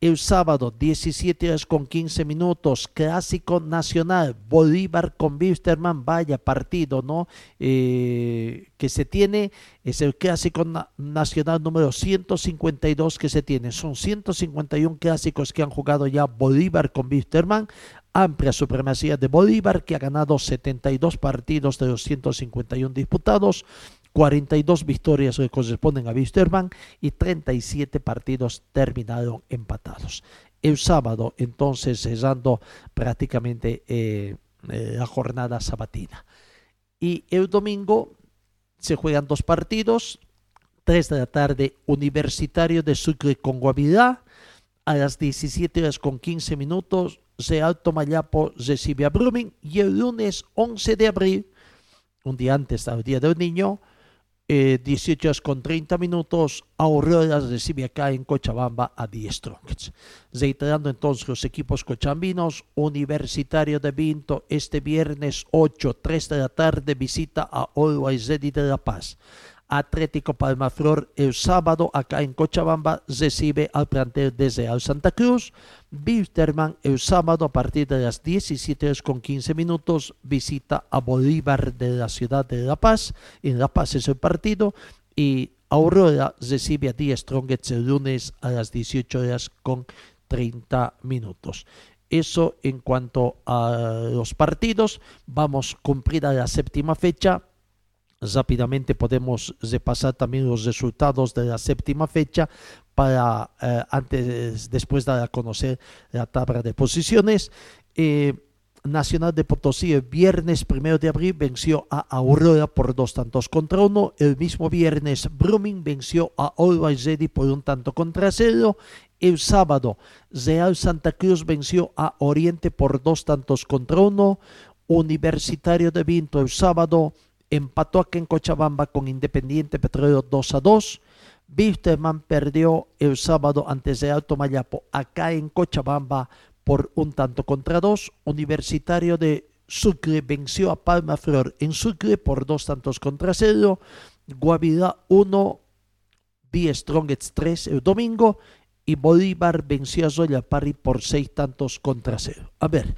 El sábado, 17 horas con 15 minutos, Clásico Nacional, Bolívar con Wisterman, vaya partido, ¿no? Eh, que se tiene, es el Clásico Nacional número 152 que se tiene. Son 151 clásicos que han jugado ya Bolívar con Wisterman, amplia supremacía de Bolívar, que ha ganado 72 partidos de los 151 disputados. 42 victorias que corresponden a Wisterman y 37 partidos terminaron empatados. El sábado, entonces, cerrando prácticamente eh, eh, la jornada sabatina. Y el domingo se juegan dos partidos. 3 de la tarde, Universitario de Sucre con Guavirá. A las 17 horas con 15 minutos, Alto Mayapo recibe a Brumming. Y el lunes 11 de abril, un día antes del Día del Niño, 18 eh, horas con 30 minutos, Aurora recibe acá en Cochabamba a Die Strongets. Reiterando entonces los equipos cochambinos, Universitario de Vinto este viernes 8, 3 de la tarde visita a Always Ready de La Paz. Atlético Palmaflor el sábado acá en Cochabamba recibe al plantel desde Al Santa Cruz. Wilterman el sábado a partir de las 17 horas con 15 minutos visita a Bolívar de la ciudad de La Paz. En La Paz es el partido y Aurora recibe a Díaz Strongets el lunes a las 18 horas con 30 minutos. Eso en cuanto a los partidos. Vamos cumplida la séptima fecha rápidamente podemos repasar también los resultados de la séptima fecha para eh, antes después de conocer la tabla de posiciones. Eh, Nacional de Potosí el viernes primero de abril venció a Aurora por dos tantos contra uno. El mismo viernes Brumming venció a Always Ready por un tanto contra cero. El sábado Real Santa Cruz venció a Oriente por dos tantos contra uno. Universitario de Vinto el sábado empató aquí en Cochabamba con Independiente Petróleo 2 a 2. Wisterman perdió el sábado antes de Alto Mayapo acá en Cochabamba por un tanto contra dos. Universitario de Sucre venció a Palma Flor en Sucre por dos tantos contra cero. Guavirá 1, B Strongets 3 el domingo. Y Bolívar venció a Zoya Parry por seis tantos contra cero. A ver,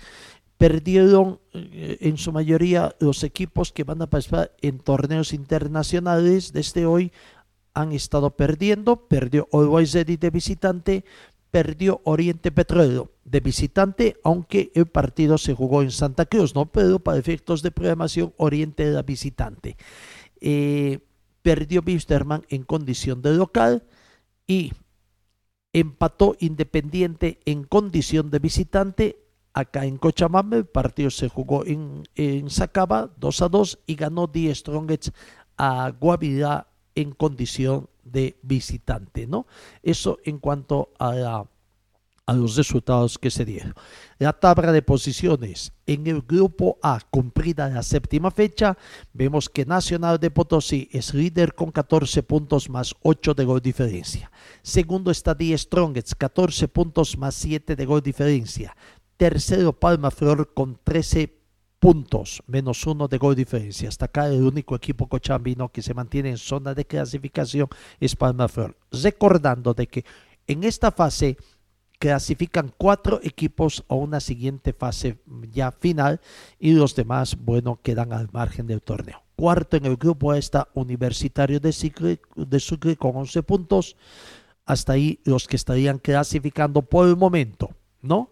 perdieron eh, en su mayoría los equipos que van a participar en torneos internacionales desde hoy han estado perdiendo, perdió Always Ready de visitante, perdió Oriente Petróleo de visitante, aunque el partido se jugó en Santa Cruz, ¿no? Pero para efectos de programación, Oriente era visitante. Eh, perdió Wisterman en condición de local y empató Independiente en condición de visitante acá en Cochabamba. El partido se jugó en, en Sacaba 2 a 2 y ganó 10 Strongets a Guavirá en condición de visitante, ¿no? Eso en cuanto a, a los resultados que se dieron. La tabla de posiciones en el grupo A, cumplida la séptima fecha, vemos que Nacional de Potosí es líder con 14 puntos más 8 de gol diferencia. Segundo está Die Strongets, 14 puntos más 7 de gol diferencia. Tercero, Palma Flor con 13 puntos, menos uno de gol diferencia. Hasta acá el único equipo cochambino que se mantiene en zona de clasificación es Palma Flor. Recordando de que en esta fase clasifican cuatro equipos a una siguiente fase ya final y los demás, bueno, quedan al margen del torneo. Cuarto en el grupo está Universitario de Sucre, de Sucre con 11 puntos. Hasta ahí los que estarían clasificando por el momento, ¿no?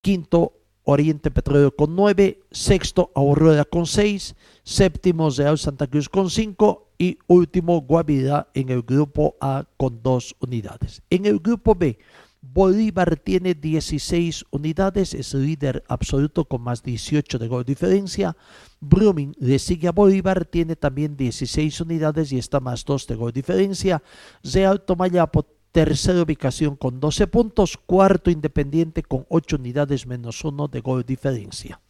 Quinto, Oriente Petróleo con 9. Sexto, Aurora con 6. Séptimo, Real Santa Cruz con 5. Y último, Guavirá en el grupo A con 2 unidades. En el grupo B, Bolívar tiene 16 unidades, es líder absoluto con más 18 de gol diferencia. Brumming le sigue a Bolívar, tiene también 16 unidades y está más 2 de gol diferencia. Real Tomayapo tercera ubicación con 12 puntos, cuarto Independiente con 8 unidades menos 1 de gol diferencia.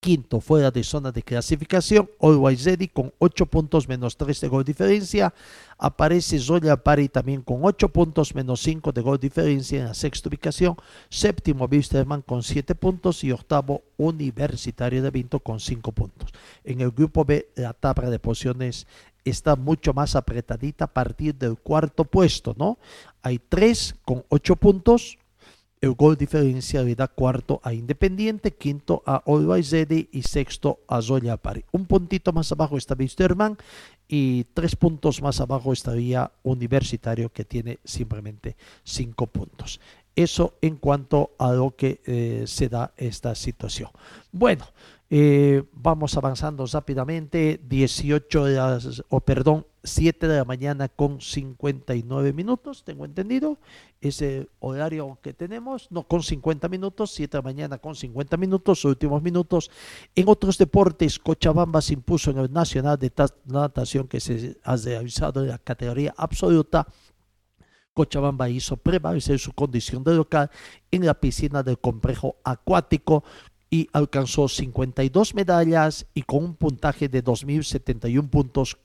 Quinto, fuera de zona de clasificación, Always con 8 puntos menos 3 de gol diferencia. Aparece Zoya Pari también con 8 puntos menos 5 de gol diferencia en la sexta ubicación. Séptimo, Wisterman con 7 puntos y octavo, Universitario de Vinto con 5 puntos. En el grupo B, la tabla de posiciones está mucho más apretadita a partir del cuarto puesto, ¿no? Hay tres con ocho puntos, el gol diferencia le da cuarto a Independiente, quinto a Always y sexto a Zoya Pari. Un puntito más abajo está Wisterman y tres puntos más abajo estaría Universitario que tiene simplemente cinco puntos. Eso en cuanto a lo que eh, se da esta situación. Bueno, eh, vamos avanzando rápidamente. 18 de las, o perdón, 7 de la mañana con 59 minutos, tengo entendido. Ese horario que tenemos, no con 50 minutos, 7 de la mañana con 50 minutos, últimos minutos. En otros deportes, Cochabamba se impuso en el Nacional de Natación que se ha realizado en la categoría absoluta. Cochabamba hizo prevalecer su condición de local en la piscina del complejo acuático y alcanzó 52 medallas y con un puntaje de 2.071 puntos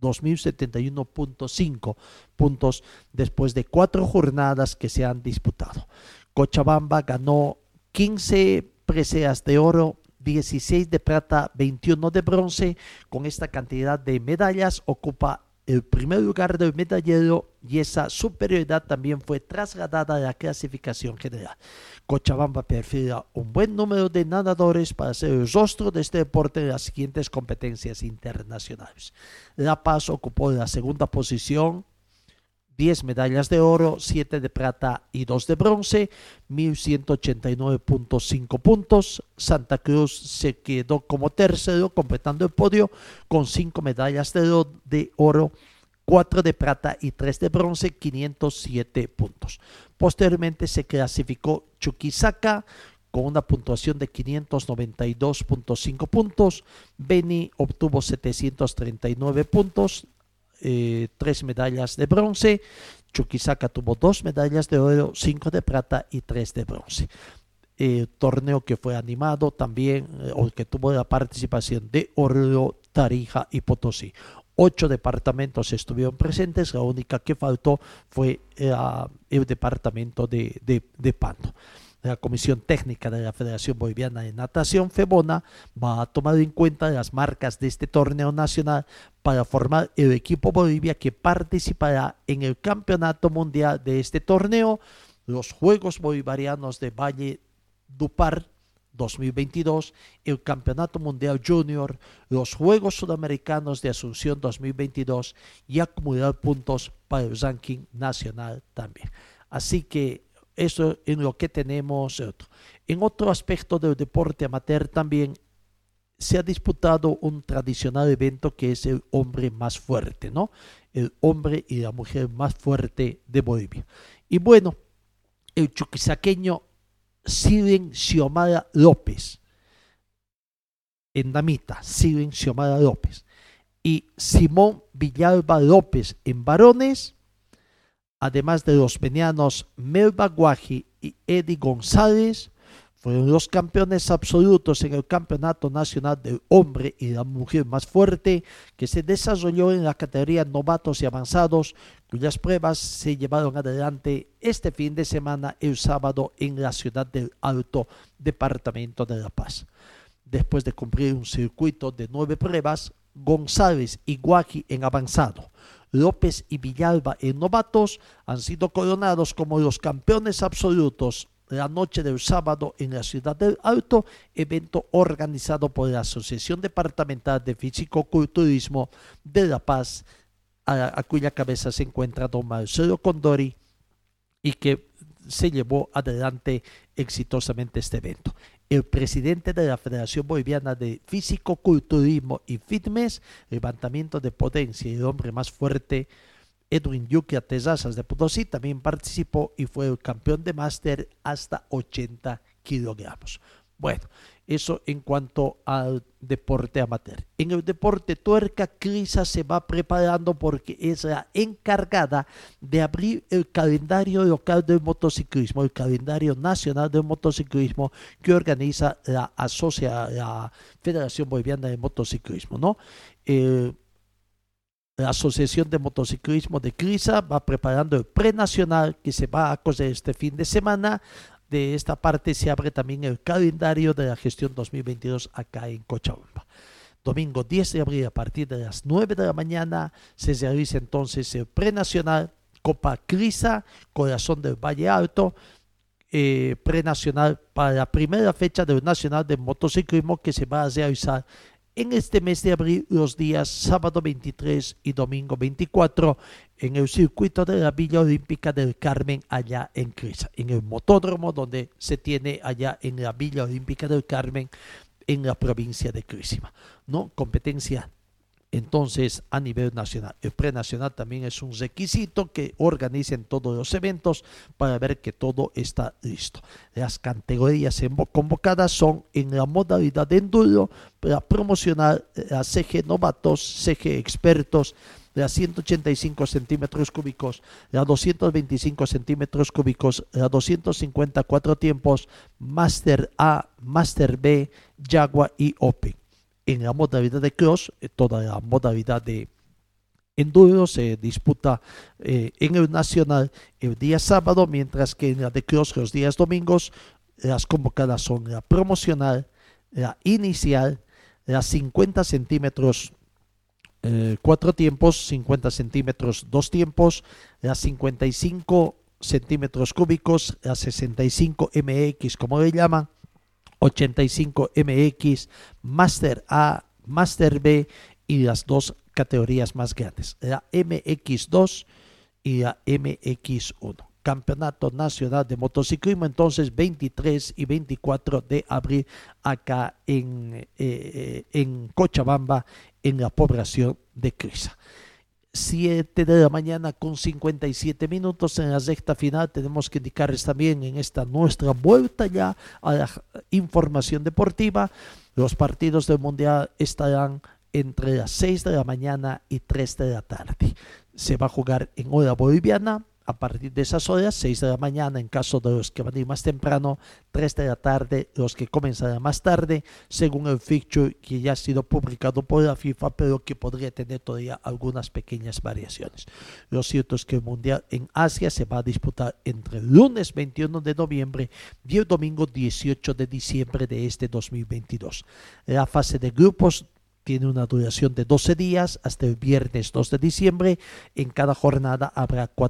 2.071.5 puntos después de cuatro jornadas que se han disputado. Cochabamba ganó 15 preseas de oro, 16 de plata, 21 de bronce. Con esta cantidad de medallas ocupa el primer lugar del medallero y esa superioridad también fue trasladada a la clasificación general. Cochabamba perfila un buen número de nadadores para ser el rostro de este deporte en las siguientes competencias internacionales. La Paz ocupó la segunda posición 10 medallas de oro, 7 de plata y 2 de bronce, 1189.5 puntos. Santa Cruz se quedó como tercero, completando el podio con 5 medallas de, de oro, 4 de plata y 3 de bronce, 507 puntos. Posteriormente se clasificó Chuquisaca con una puntuación de 592.5 puntos. Beni obtuvo 739 puntos, eh, tres medallas de bronce. Chuquisaca tuvo dos medallas de oro, cinco de plata y tres de bronce. El torneo que fue animado también, eh, o que tuvo la participación de Oruro, Tarija y Potosí. Ocho departamentos estuvieron presentes, la única que faltó fue eh, el departamento de, de, de Pando la Comisión Técnica de la Federación Boliviana de Natación, FEBONA, va a tomar en cuenta las marcas de este torneo nacional para formar el equipo Bolivia que participará en el Campeonato Mundial de este torneo, los Juegos Bolivarianos de Valle Dupar 2022, el Campeonato Mundial Junior, los Juegos Sudamericanos de Asunción 2022 y acumular puntos para el ranking nacional también. Así que eso en lo que tenemos. En otro aspecto del deporte amateur también se ha disputado un tradicional evento que es el hombre más fuerte, ¿no? El hombre y la mujer más fuerte de Bolivia. Y bueno, el chuquisaqueño Silen Xiomara López, en damita, Silen Xiomara López, y Simón Villalba López en varones, además de los venianos Melba Guaji y Eddie González, fueron los campeones absolutos en el Campeonato Nacional del Hombre y la Mujer Más Fuerte que se desarrolló en la categoría novatos y avanzados, cuyas pruebas se llevaron adelante este fin de semana, el sábado, en la ciudad del Alto, Departamento de La Paz. Después de cumplir un circuito de nueve pruebas, González y Guaji en avanzado, López y Villalba en novatos han sido coronados como los campeones absolutos la noche del sábado en la ciudad del Alto, evento organizado por la Asociación Departamental de Físico-Culturismo de La Paz, a, cuya cabeza se encuentra don Marcelo Condori y que se llevó adelante exitosamente este evento el presidente de la Federación Boliviana de Físico, Culturismo y Fitness, levantamiento de potencia y el hombre más fuerte, Edwin Yuki Tezazas de Potosí, también participó y fue el campeón de máster hasta 80 kilogramos. Bueno, eso en cuanto al deporte amateur. En el deporte tuerca, Crisa se va preparando porque es la encargada de abrir el calendario local del motociclismo, el calendario nacional del motociclismo que organiza la, asocia, Federación Boliviana de Motociclismo, ¿no? Eh, la Asociación de Motociclismo de Crisa va preparando el prenacional que se va a coser este fin de semana de esta parte se abre también el calendario de la gestión 2022 acá en Cochabamba. domingo 10 de abril a partir de las 9 de la mañana se realiza entonces el prenacional Copa Crisa, Corazón del Valle Alto, eh, prenacional para la primera fecha del Nacional de Motociclismo que se va a realizar en este mes de abril los días sábado 23 y domingo 24 en el circuito de la Villa Olímpica del Carmen allá en Crisa, en el motódromo donde se tiene allá en la Villa Olímpica del Carmen en la provincia de Crisima. ¿no? Competencia entonces a nivel nacional. El prenacional también es un requisito que organicen todos los eventos para ver que todo está listo. Las categorías convocadas son en la modalidad de enduro para promocionar a CG novatos, CG expertos, de 185 centímetros cúbicos, a 225 centímetros cúbicos, a 254 tiempos, Master A, Master B, Jaguar y Open en la modalidad de cross, toda la modalidad de enduro se disputa eh, en el nacional el día sábado, mientras que en la de cross los días domingos las convocadas son la promocional, la inicial, las 50 centímetros eh, cuatro tiempos, 50 centímetros dos tiempos, las 55 centímetros cúbicos, las 65 MX como le llaman, 85 MX, Master A, Master B y las dos categorías más grandes, la MX2 y la MX1. Campeonato Nacional de Motociclismo, entonces 23 y 24 de abril acá en, eh, eh, en Cochabamba, en la población de Crisa. 7 de la mañana con 57 minutos en la sexta final. Tenemos que indicarles también en esta nuestra vuelta ya a la información deportiva. Los partidos del Mundial estarán entre las 6 de la mañana y 3 de la tarde. Se va a jugar en hora boliviana a partir de esas horas, 6 de la mañana en caso de los que van a ir más temprano, 3 de la tarde los que comenzarán más tarde, según el fixture que ya ha sido publicado por la FIFA, pero que podría tener todavía algunas pequeñas variaciones. Lo cierto es que el Mundial en Asia se va a disputar entre el lunes 21 de noviembre y el domingo 18 de diciembre de este 2022. La fase de grupos tiene una duración de 12 días hasta el viernes 2 de diciembre. En cada jornada habrá cuatro